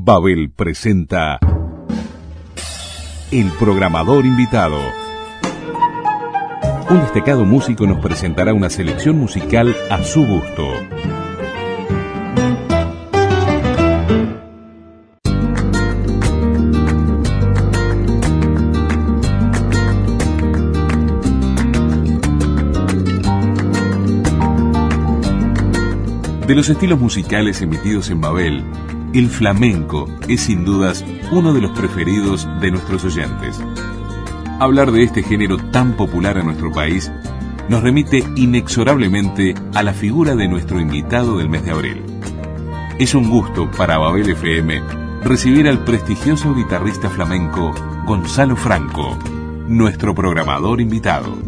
Babel presenta El programador invitado. Un destacado músico nos presentará una selección musical a su gusto. De los estilos musicales emitidos en Babel, el flamenco es sin dudas uno de los preferidos de nuestros oyentes. Hablar de este género tan popular en nuestro país nos remite inexorablemente a la figura de nuestro invitado del mes de abril. Es un gusto para Babel FM recibir al prestigioso guitarrista flamenco Gonzalo Franco, nuestro programador invitado.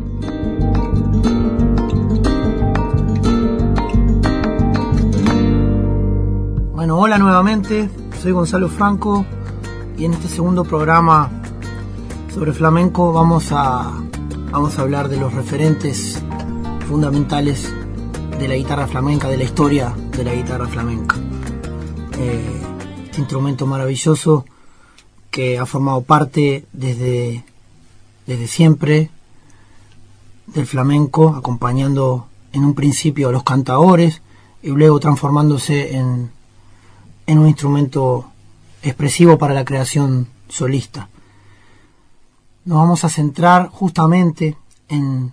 Hola nuevamente, soy Gonzalo Franco y en este segundo programa sobre flamenco vamos a, vamos a hablar de los referentes fundamentales de la guitarra flamenca, de la historia de la guitarra flamenca. Eh, este instrumento maravilloso que ha formado parte desde, desde siempre del flamenco, acompañando en un principio a los cantadores y luego transformándose en, en un instrumento expresivo para la creación solista. Nos vamos a centrar justamente en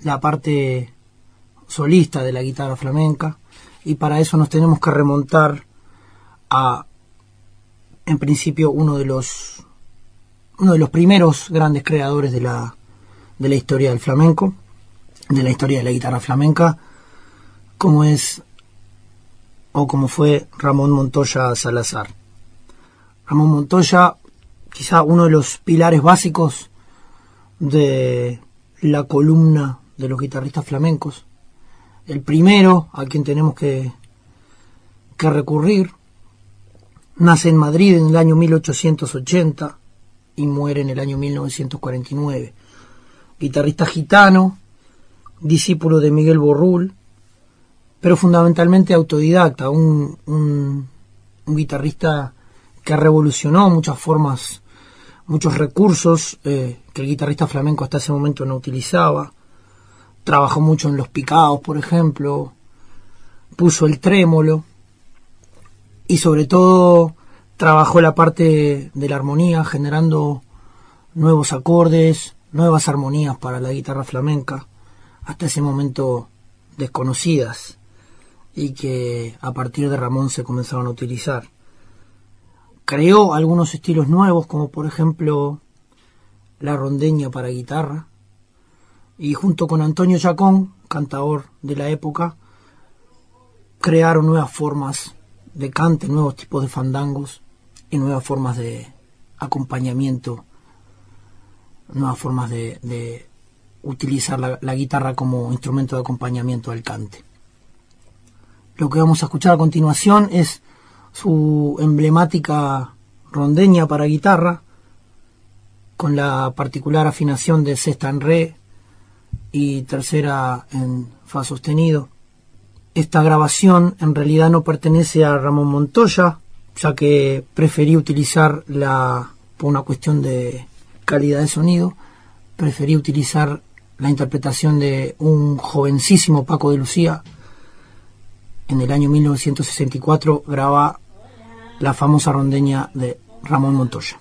la parte solista de la guitarra flamenca y para eso nos tenemos que remontar a en principio uno de los uno de los primeros grandes creadores de la de la historia del flamenco, de la historia de la guitarra flamenca, como es o como fue Ramón Montoya Salazar. Ramón Montoya, quizá uno de los pilares básicos de la columna de los guitarristas flamencos. El primero a quien tenemos que, que recurrir. Nace en Madrid en el año 1880 y muere en el año 1949. Guitarrista gitano, discípulo de Miguel Borrul, pero fundamentalmente autodidacta, un, un, guitarrista que revolucionó muchas formas, muchos recursos eh, que el guitarrista flamenco hasta ese momento no utilizaba. Trabajó mucho en los picados, por ejemplo, puso el trémolo y sobre todo trabajó la parte de la armonía, generando nuevos acordes, nuevas armonías para la guitarra flamenca, hasta ese momento desconocidas y que a partir de Ramón se comenzaron a utilizar. Creó algunos estilos nuevos, como por ejemplo la rondeña para guitarra, y junto con Antonio Chacón, cantador de la época, crearon nuevas formas de cante, nuevos tipos de fandangos y nuevas formas de acompañamiento, nuevas formas de, utilizar la guitarra como instrumento de acompañamiento al cante. Lo que vamos a escuchar a continuación es su emblemática rondeña para guitarra, con la particular afinación de sexta en re y tercera en fa sostenido. Esta grabación en realidad no pertenece a Ramón Montoya, ya que preferí utilizar la, por una cuestión de calidad de sonido, preferí utilizar la interpretación de un jovencísimo Paco de Lucía, en el año 1964 graba la famosa rondeña de Ramón Montoya.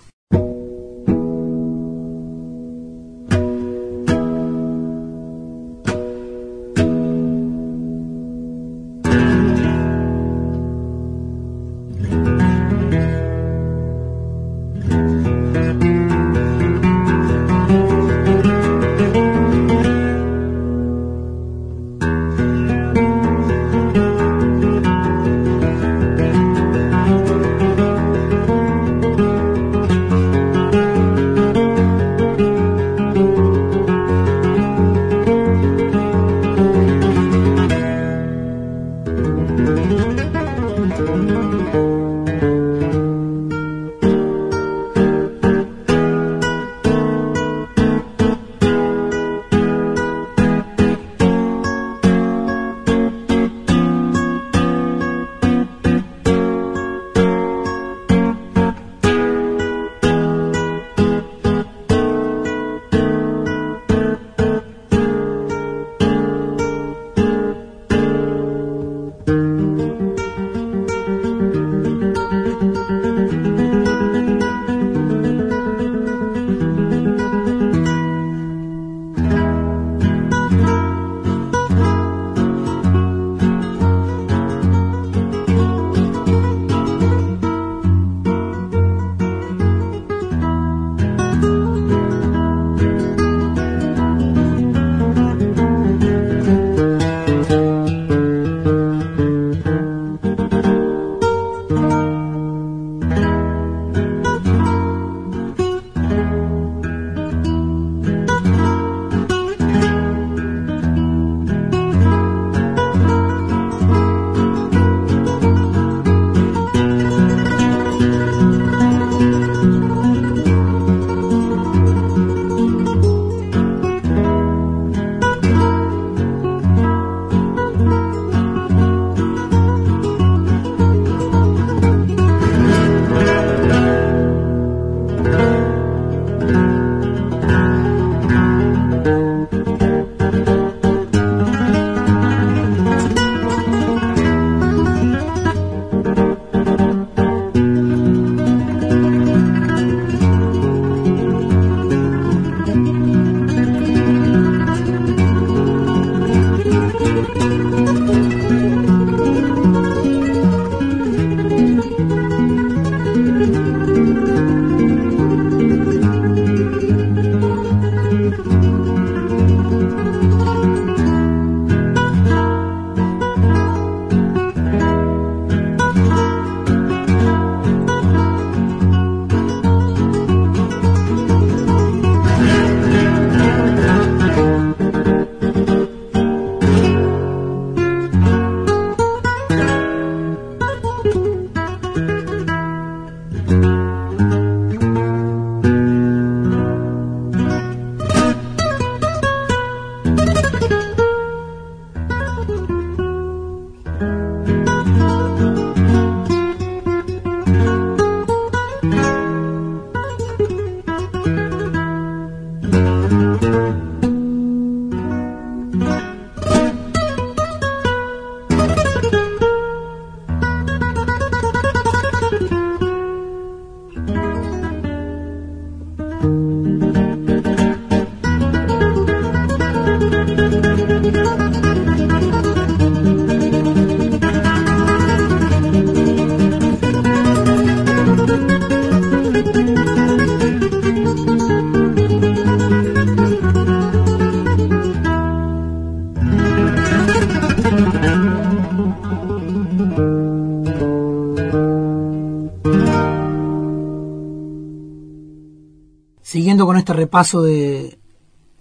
Repaso de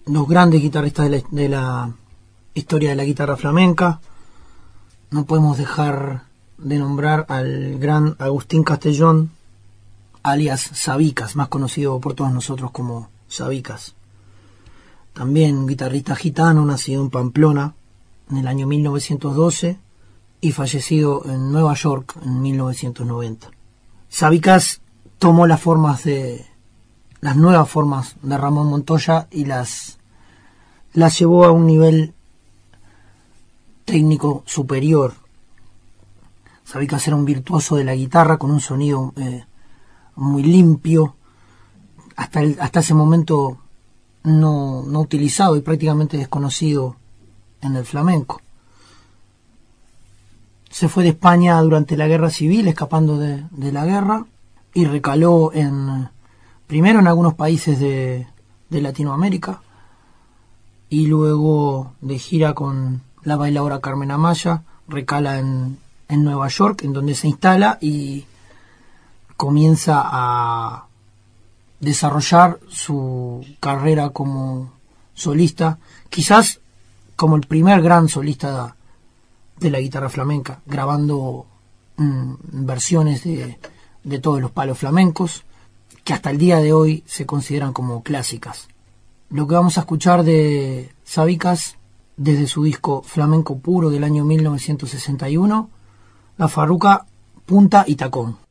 los grandes guitarristas de la, historia de la guitarra flamenca, no podemos dejar de nombrar al gran Agustín Castellón, alias Sabicas, más conocido por todos nosotros como Sabicas. También guitarrista gitano, nacido en Pamplona en el año 1912 y fallecido en Nueva York en 1990. Sabicas tomó las formas de las nuevas formas de Ramón Montoya y las, las llevó a un nivel técnico superior. Sabicas era un virtuoso de la guitarra con un sonido eh, muy limpio, hasta, hasta ese momento no, no utilizado y prácticamente desconocido en el flamenco. Se fue de España durante la guerra civil, escapando de, de la guerra, y recaló en primero en algunos países de, Latinoamérica y luego de gira con la bailadora Carmen Amaya, recala en, Nueva York, en donde se instala y comienza a desarrollar su carrera como solista, quizás como el primer gran solista de la guitarra flamenca, grabando mm, versiones de, de todos los palos flamencos, que hasta el día de hoy se consideran como clásicas. Lo que vamos a escuchar de Sabicas desde su disco Flamenco Puro del año 1961, La Farruca Punta y Tacón.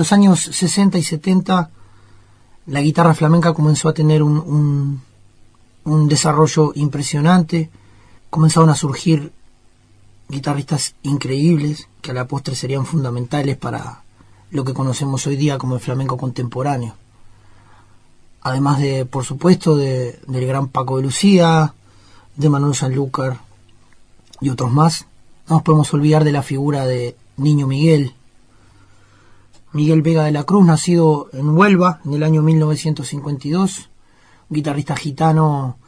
Los años 60 y 70 la guitarra flamenca comenzó a tener un, un, desarrollo impresionante, comenzaron a surgir guitarristas increíbles que a la postre serían fundamentales para lo que conocemos hoy día como el flamenco contemporáneo. Además de, por supuesto, de, del gran Paco de Lucía, de Manuel Sanlúcar y otros más, no nos podemos olvidar de la figura de Niño Miguel, Miguel Vega de la Cruz, nacido en Huelva en el año 1952, guitarrista gitano,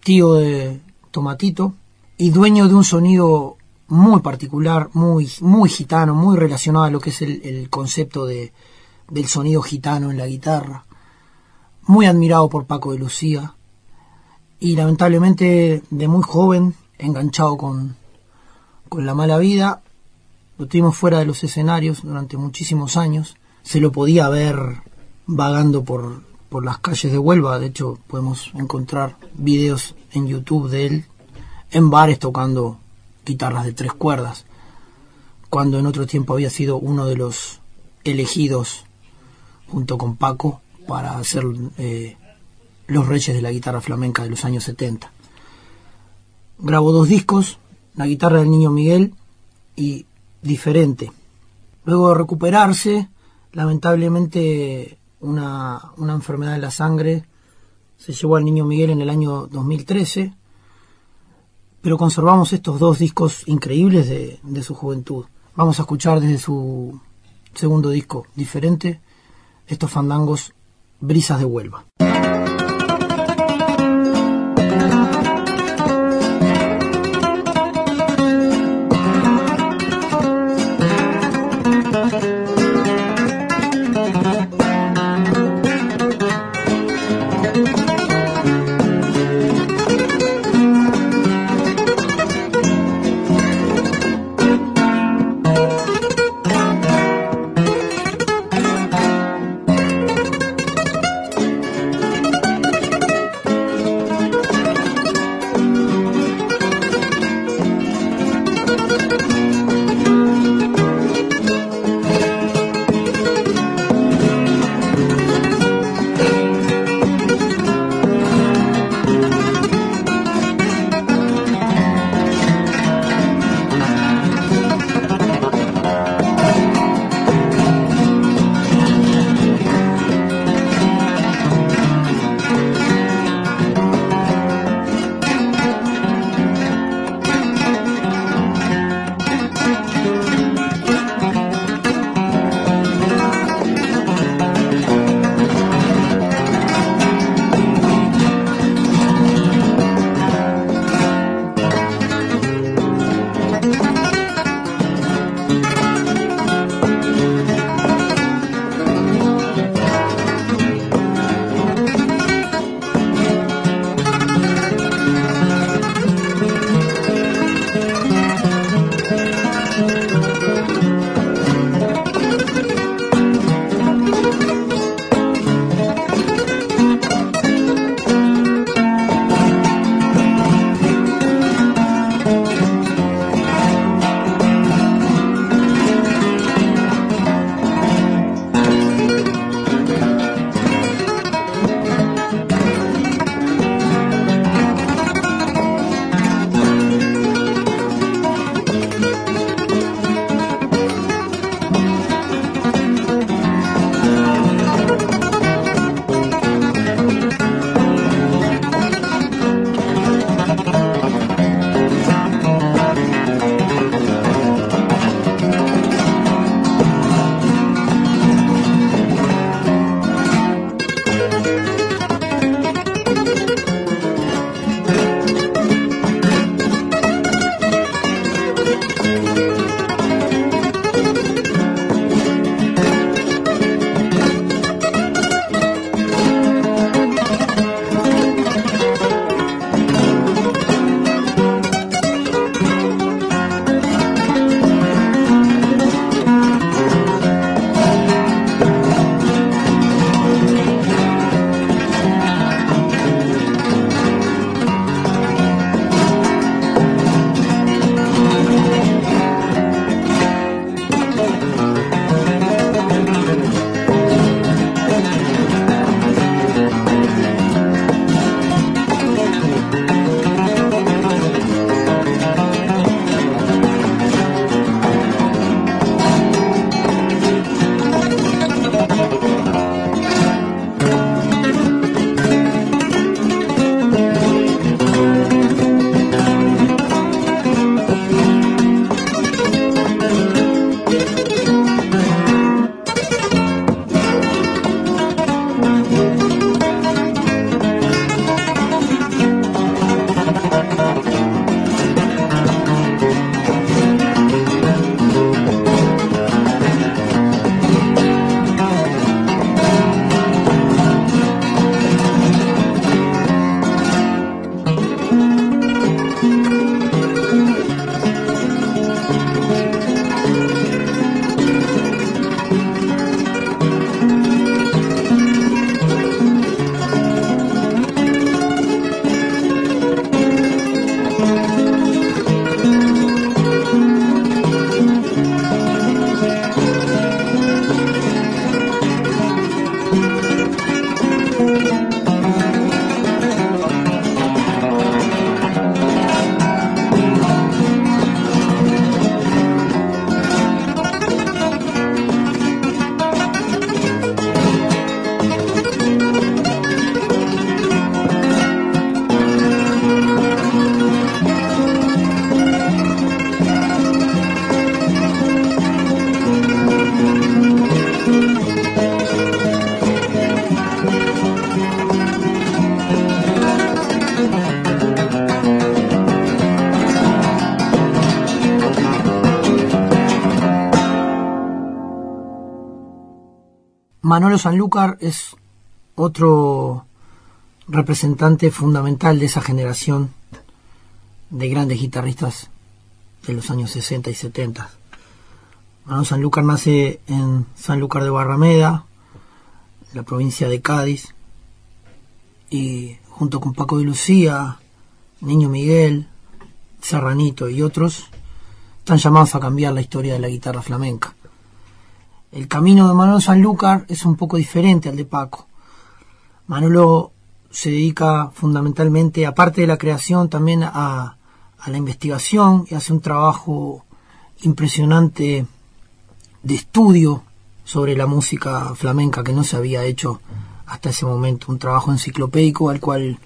tío de Tomatito, y dueño de un sonido muy particular, muy, muy gitano, muy relacionado a lo que es el, concepto de, del sonido gitano en la guitarra. Muy admirado por Paco de Lucía. Y lamentablemente de muy joven, enganchado con, con la mala vida, lo fuera de los escenarios durante muchísimos años. Se lo podía ver vagando por, por las calles de Huelva. De hecho, podemos encontrar videos en YouTube de él en bares tocando guitarras de tres cuerdas, cuando en otro tiempo había sido uno de los elegidos junto con Paco para hacer eh, los reyes de la guitarra flamenca de los años 70. Grabó dos discos, La guitarra del niño Miguel y diferente. Luego de recuperarse, lamentablemente una, una enfermedad de la sangre se llevó al niño Miguel en el año 2013, pero conservamos estos dos discos increíbles de, de su juventud. Vamos a escuchar desde su segundo disco diferente estos fandangos Brisas de Huelva. Manolo Sanlúcar es otro representante fundamental de esa generación de grandes guitarristas de los años 60 y 70. Manolo Sanlúcar nace en Sanlúcar de Barrameda, la provincia de Cádiz, y junto con Paco de Lucía, Niño Miguel, Serranito y otros, están llamados a cambiar la historia de la guitarra flamenca. El camino de Manolo Sanlúcar es un poco diferente al de Paco. Manolo se dedica fundamentalmente, aparte de la creación, también a, a la investigación y hace un trabajo impresionante de estudio sobre la música flamenca que no se había hecho hasta ese momento, un trabajo enciclopédico al cual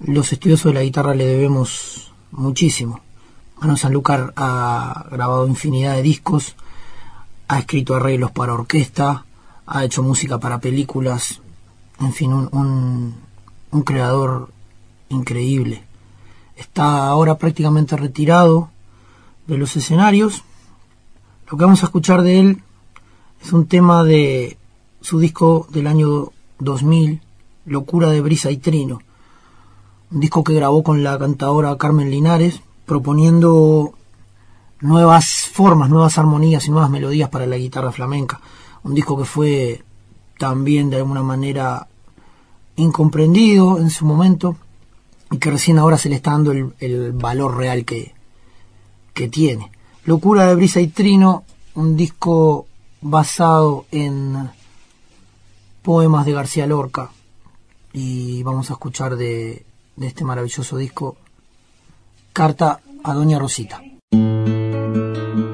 los estudiosos de la guitarra le debemos muchísimo. Mano Sanlúcar ha grabado infinidad de discos, ha escrito arreglos para orquesta, ha hecho música para películas, en fin, un, un creador increíble. Está ahora prácticamente retirado de los escenarios. Lo que vamos a escuchar de él es un tema de su disco del año 2000, Locura de Brisa y Trino. Un disco que grabó con la cantadora Carmen Linares, proponiendo nuevas formas, nuevas armonías y nuevas melodías para la guitarra flamenca. Un disco que fue también de alguna manera incomprendido en su momento y que recién ahora se le está dando el, valor real que, que tiene. Locura de Brisa y Trino, un disco basado en poemas de García Lorca y vamos a escuchar de, de este maravilloso disco Carta a Doña Rosita. you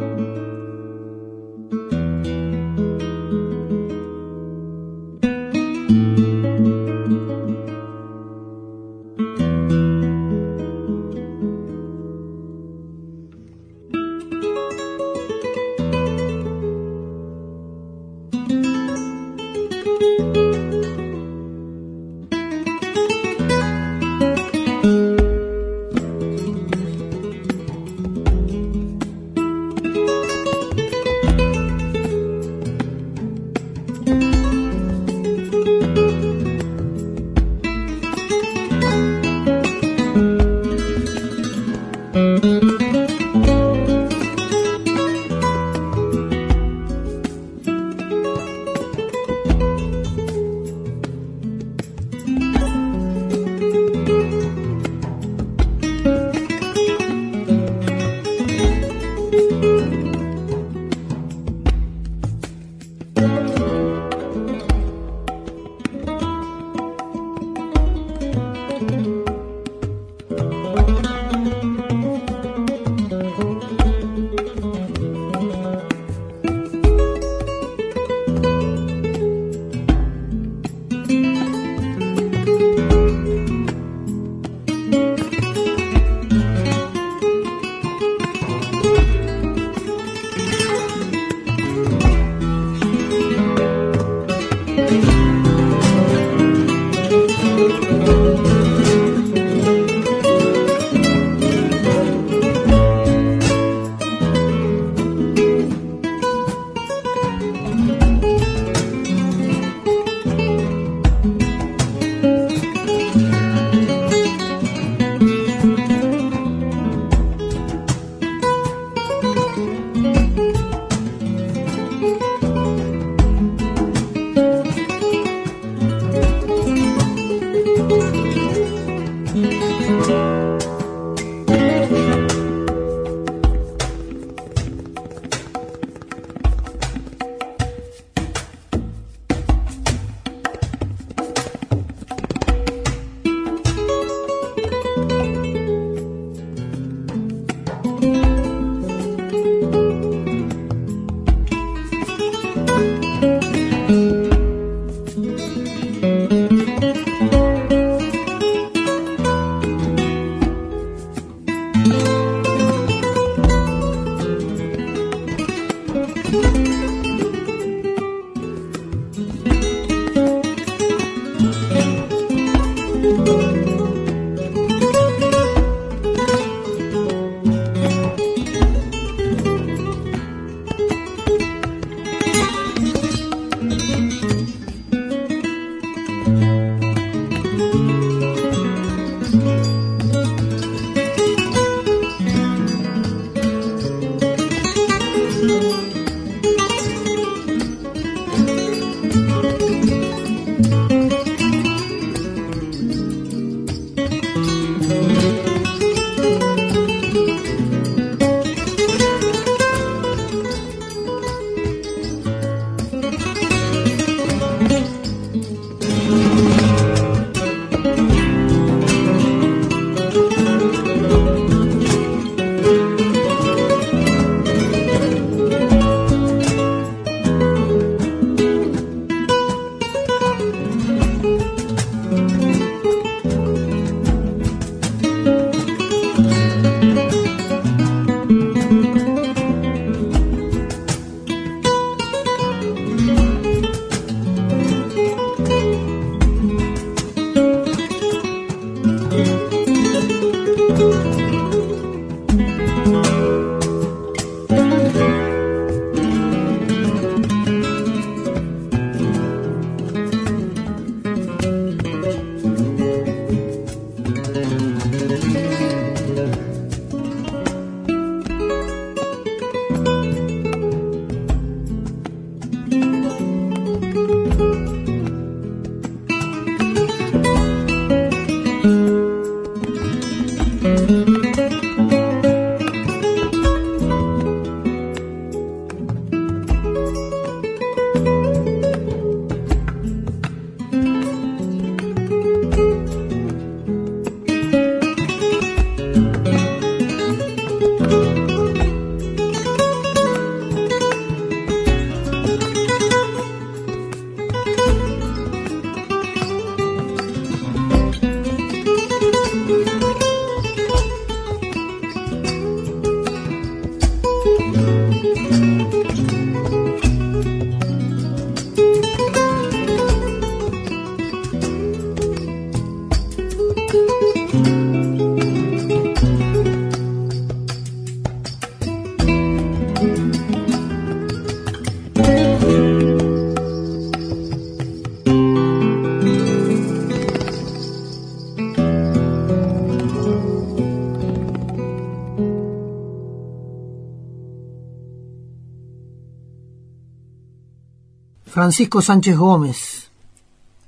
Francisco Sánchez Gómez,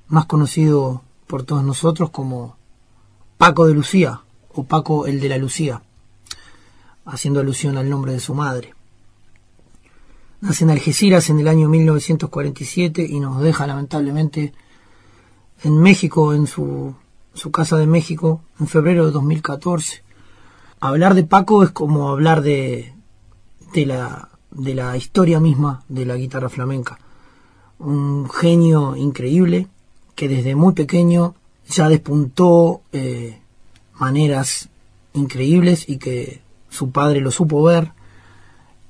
más conocido por todos nosotros como Paco de Lucía o Paco el de la Lucía, haciendo alusión al nombre de su madre. Nace en Algeciras en el año 1947 y nos deja lamentablemente en México, en su, su casa de México, en febrero de 2014. Hablar de Paco es como hablar de, de, la, de la historia misma de la guitarra flamenca un genio increíble que desde muy pequeño ya despuntó eh, maneras increíbles y que su padre lo supo ver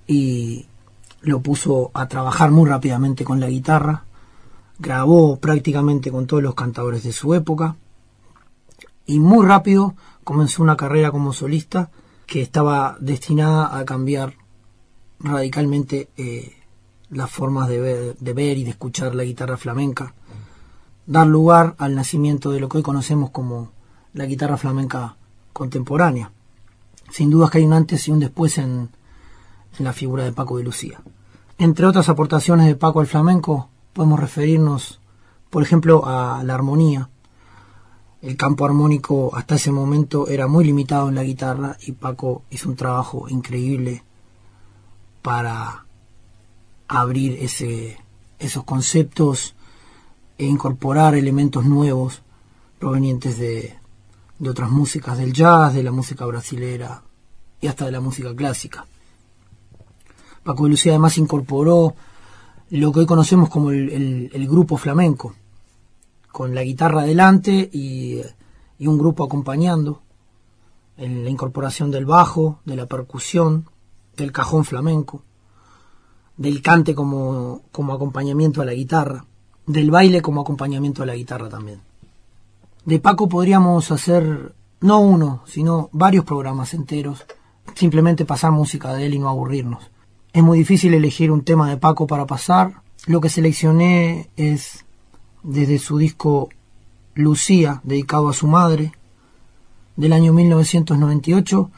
y lo puso a trabajar muy rápidamente con la guitarra, grabó prácticamente con todos los cantadores de su época y muy rápido comenzó una carrera como solista que estaba destinada a cambiar radicalmente eh, las formas de ver, y de escuchar la guitarra flamenca, dar lugar al nacimiento de lo que hoy conocemos como la guitarra flamenca contemporánea. Sin duda que hay un antes y un después en, en la figura de Paco de Lucía. Entre otras aportaciones de Paco al flamenco, podemos referirnos, por ejemplo, a la armonía. El campo armónico hasta ese momento era muy limitado en la guitarra y Paco hizo un trabajo increíble para abrir esos conceptos e incorporar elementos nuevos provenientes de, otras músicas del jazz, de la música brasilera y hasta de la música clásica. Paco de Lucía además incorporó lo que hoy conocemos como el, el, grupo flamenco, con la guitarra adelante y, y, un grupo acompañando, en la incorporación del bajo, de la percusión, del cajón flamenco del cante como, como acompañamiento a la guitarra, del baile como acompañamiento a la guitarra también. De Paco podríamos hacer no uno, sino varios programas enteros, simplemente pasar música de él y no aburrirnos. Es muy difícil elegir un tema de Paco para pasar. Lo que seleccioné es desde su disco Lucía, dedicado a su madre, del año 1998,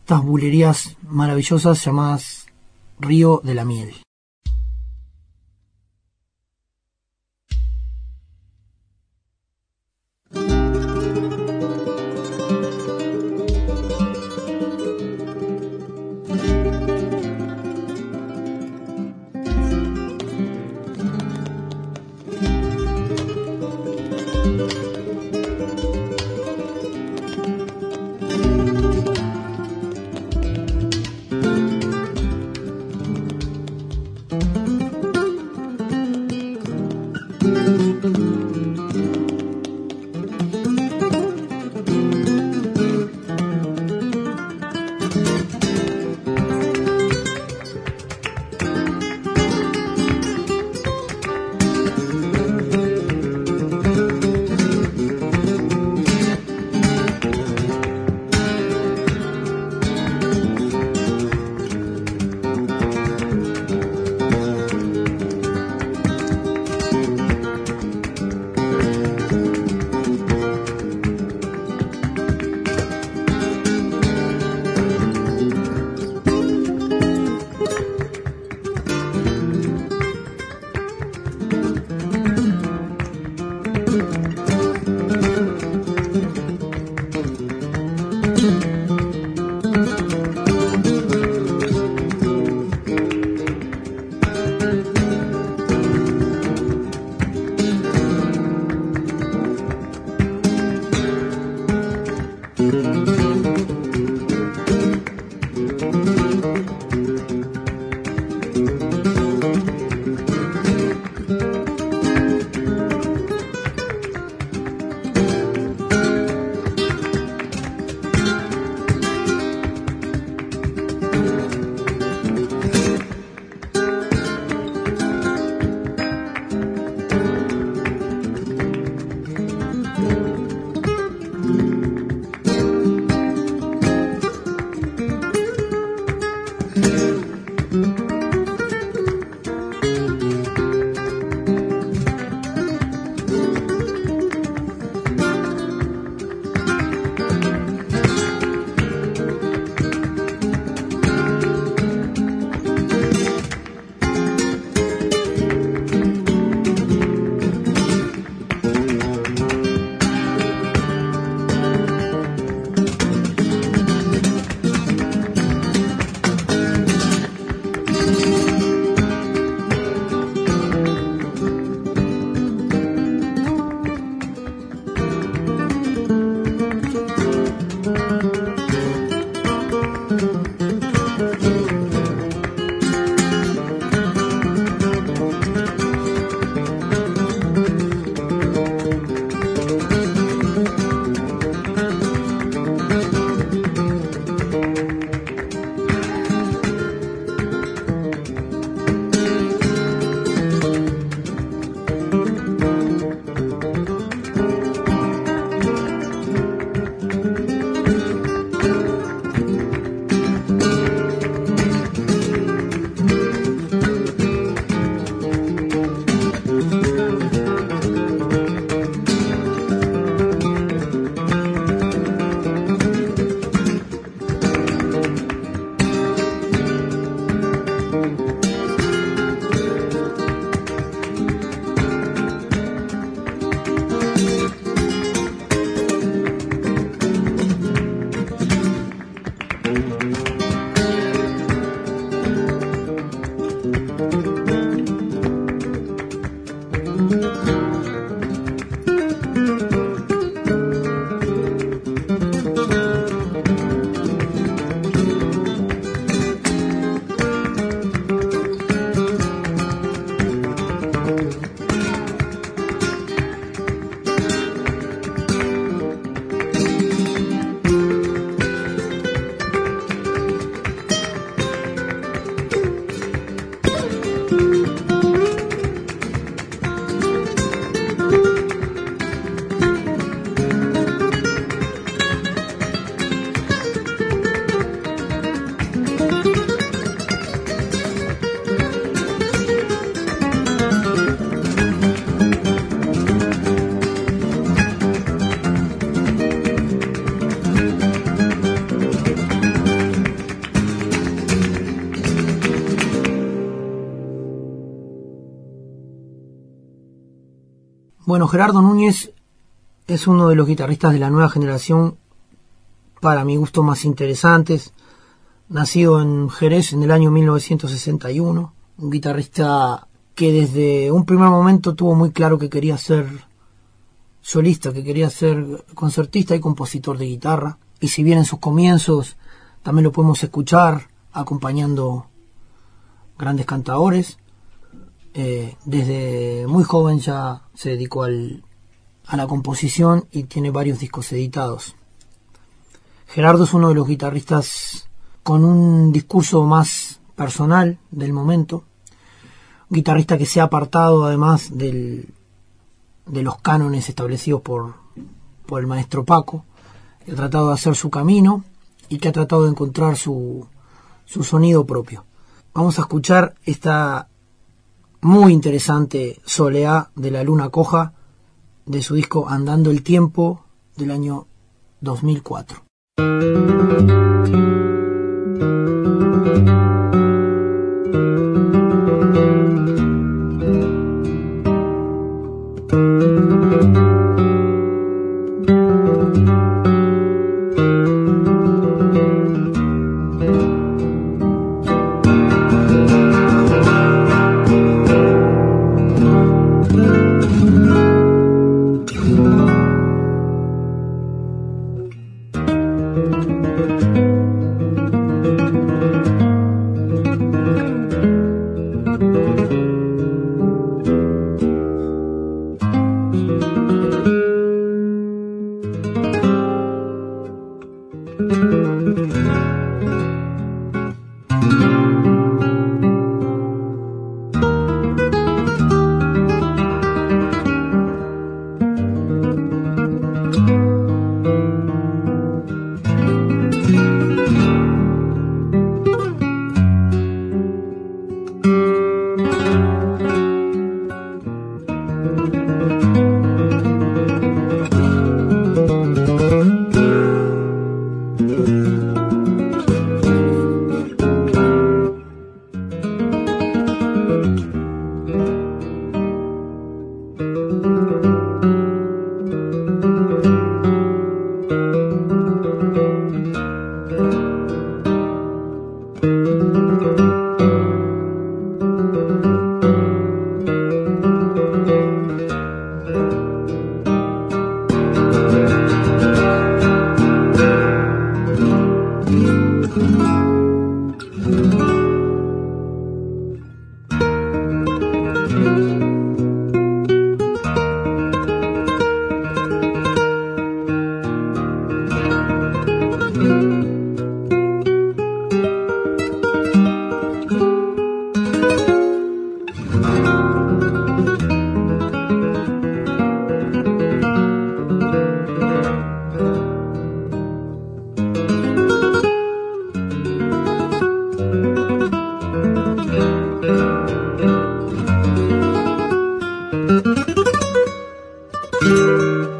estas bulerías maravillosas llamadas Río de la Miel. Gerardo Núñez es uno de los guitarristas de la nueva generación, para mi gusto, más interesantes. Nacido en Jerez en el año 1961, un guitarrista que desde un primer momento tuvo muy claro que quería ser solista, que quería ser concertista y compositor de guitarra. Y si bien en sus comienzos también lo podemos escuchar acompañando grandes cantadores, eh, desde muy joven ya se dedicó al, a la composición y tiene varios discos editados. Gerardo es uno de los guitarristas con un discurso más personal del momento, un guitarrista que se ha apartado además del, de los cánones establecidos por, por el maestro Paco, que ha tratado de hacer su camino y que ha tratado de encontrar su, su sonido propio. Vamos a escuchar esta muy interesante Soleá de la Luna Coja de su disco Andando el Tiempo del año 2004. Música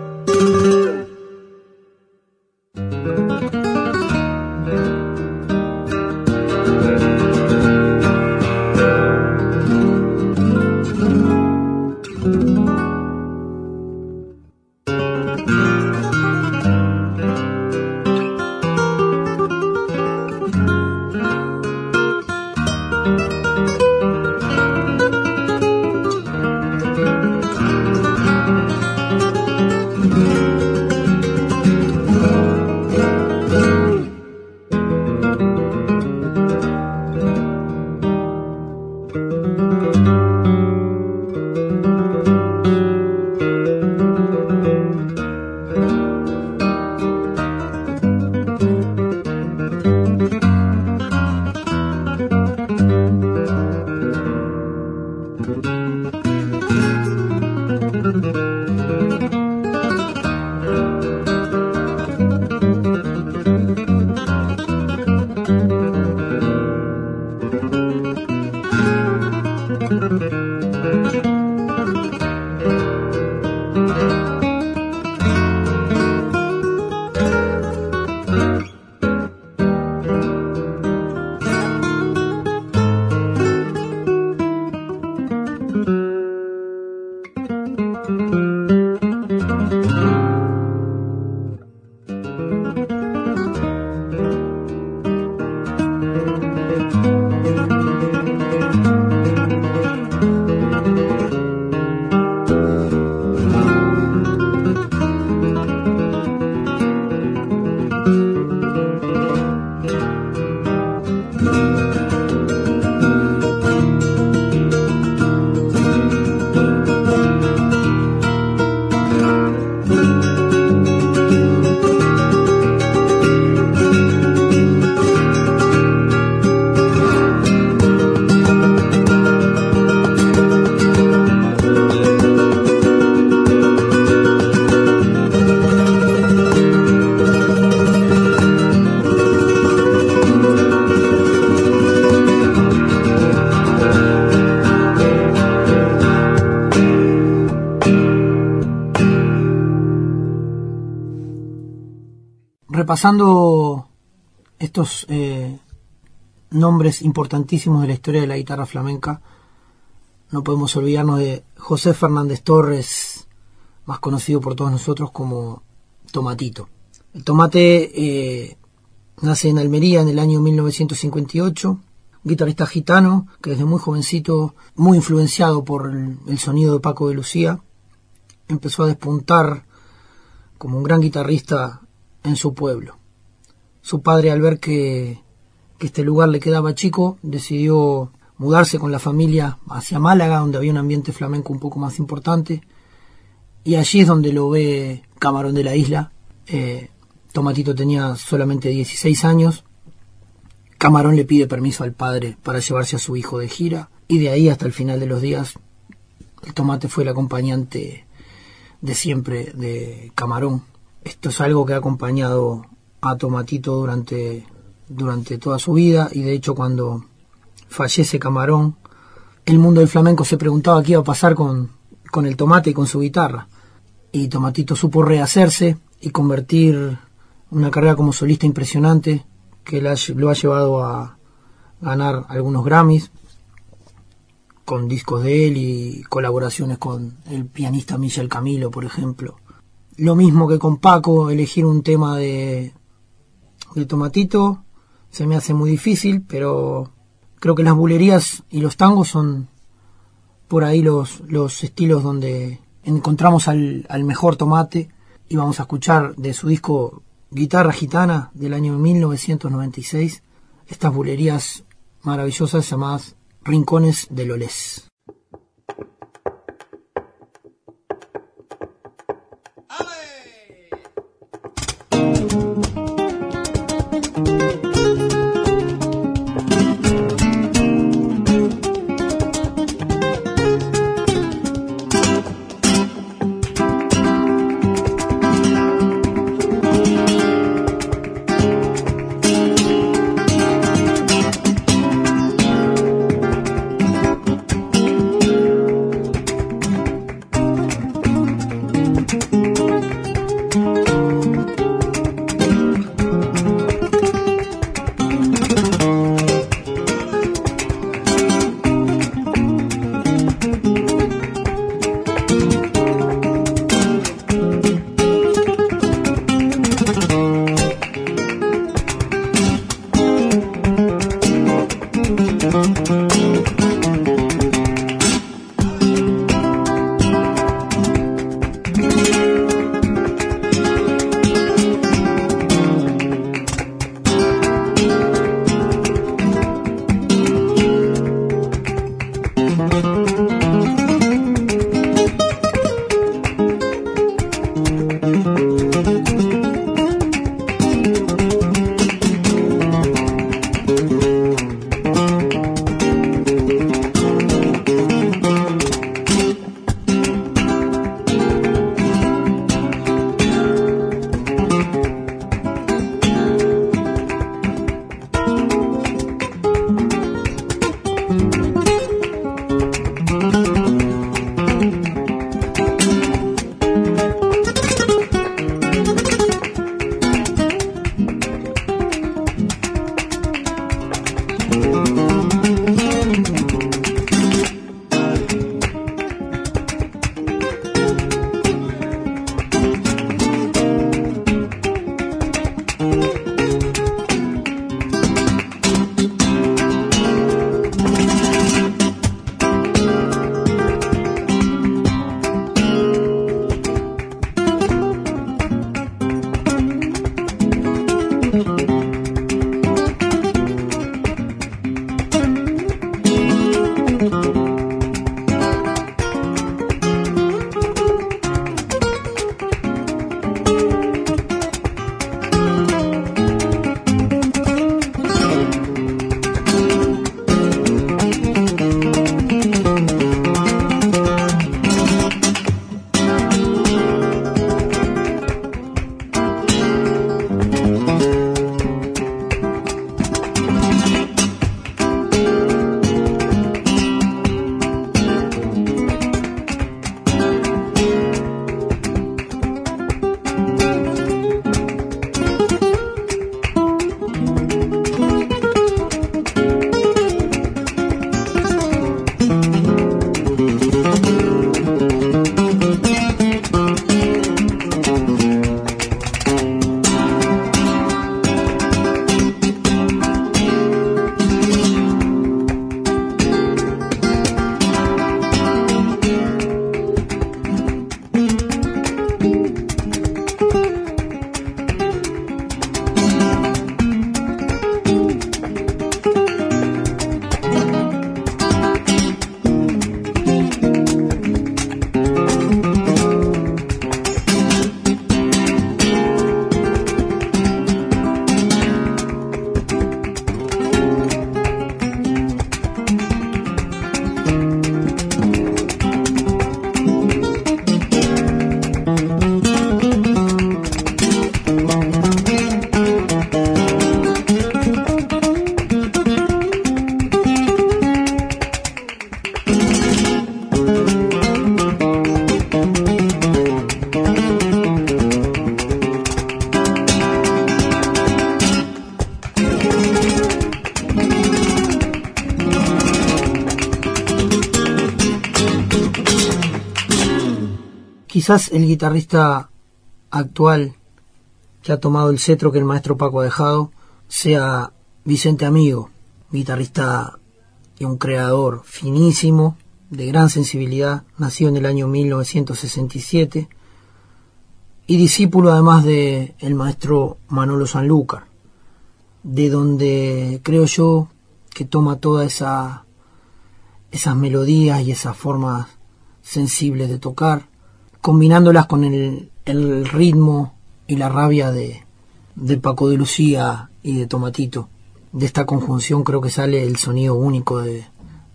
repasando estos eh, nombres importantísimos de la historia de la guitarra flamenca, no podemos olvidarnos de José Fernández Torres, más conocido por todos nosotros como Tomatito. El tomate eh, nace en Almería en el año 1958, un guitarrista gitano que desde muy jovencito, muy influenciado por el, el sonido de Paco de Lucía, empezó a despuntar como un gran guitarrista en su pueblo. Su padre, al ver que, este lugar le quedaba chico, decidió mudarse con la familia hacia Málaga, donde había un ambiente flamenco un poco más importante. Y allí es donde lo ve Camarón de la Isla. Eh, Tomatito tenía solamente 16 años. Camarón le pide permiso al padre para llevarse a su hijo de gira. Y de ahí hasta el final de los días, el tomate fue el acompañante de siempre de Camarón. Esto es algo que ha acompañado a Tomatito durante, durante toda su vida y de hecho cuando fallece Camarón, el mundo del flamenco se preguntaba qué iba a pasar con, con el tomate y con su guitarra. Y Tomatito supo rehacerse y convertir una carrera como solista impresionante que lo ha llevado a ganar algunos Grammys con discos de él y colaboraciones con el pianista Michel Camilo, por ejemplo. Lo mismo que con Paco, elegir un tema de, de Tomatito se me hace muy difícil, pero creo que las bulerías y los tangos son por ahí los, los estilos donde encontramos al, al mejor tomate y vamos a escuchar de su disco Guitarra Gitana del año 1996 estas bulerías maravillosas llamadas Rincones de Lolés. Quizás el guitarrista actual que ha tomado el cetro que el maestro Paco ha dejado sea Vicente Amigo, guitarrista y un creador finísimo, de gran sensibilidad, nació en el año 1967 y discípulo además de el maestro Manolo Sanlúcar, de donde creo yo que toma toda esa esas melodías y esas formas sensibles de tocar combinándolas con el, ritmo y la rabia de, de Paco de Lucía y de Tomatito. De esta conjunción creo que sale el sonido único de,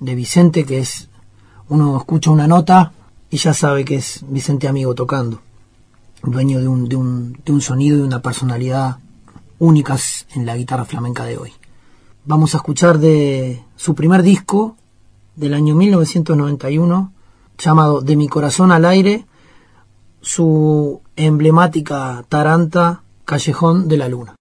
de Vicente, que es uno escucha una nota y ya sabe que es Vicente Amigo tocando, dueño de un, de un, de un sonido y una personalidad únicas en la guitarra flamenca de hoy. Vamos a escuchar de su primer disco del año 1991, llamado De mi corazón al aire, su emblemática Taranta Callejón de la Luna.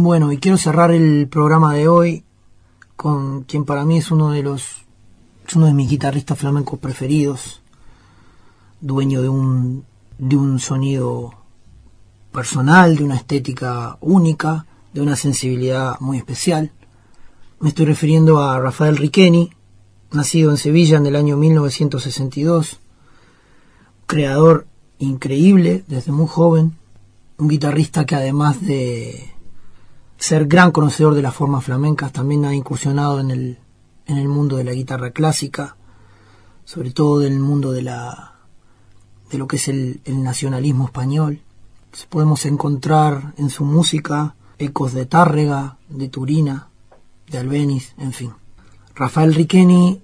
Bueno, y quiero cerrar el programa de hoy con quien para mí es uno de los uno de mis guitarristas flamencos preferidos, dueño de un de un sonido personal, de una estética única, de una sensibilidad muy especial. Me estoy refiriendo a Rafael Riqueni, nacido en Sevilla en el año 1962, creador increíble desde muy joven, un guitarrista que además de ser gran conocedor de las formas flamencas, también ha incursionado en el, en el mundo de la guitarra clásica, sobre todo del mundo de la de lo que es el, nacionalismo español. Podemos encontrar en su música ecos de Tárrega, de Turina, de Albeniz, en fin. Rafael Riqueni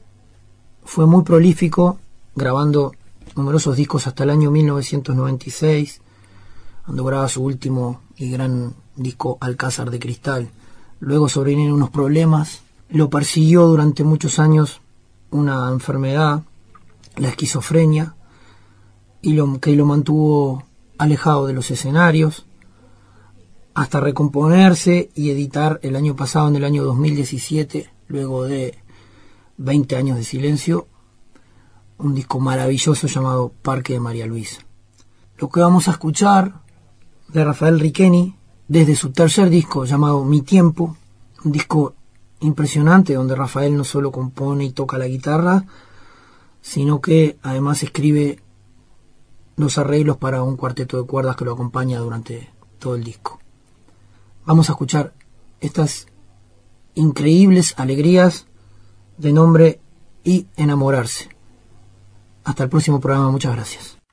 fue muy prolífico, grabando numerosos discos hasta el año 1996, cuando graba su último y gran disco Alcázar de Cristal. Luego sobrevinieron unos problemas. Lo persiguió durante muchos años una enfermedad, la esquizofrenia, y lo, que lo mantuvo alejado de los escenarios hasta recomponerse y editar el año pasado, en el año 2017, luego de 20 años de silencio, un disco maravilloso llamado Parque de María Luisa. Lo que vamos a escuchar de Rafael Riqueni desde su tercer disco llamado Mi Tiempo, un disco impresionante donde Rafael no solo compone y toca la guitarra, sino que además escribe los arreglos para un cuarteto de cuerdas que lo acompaña durante todo el disco. Vamos a escuchar estas increíbles alegrías de nombre y enamorarse. Hasta el próximo programa, muchas gracias.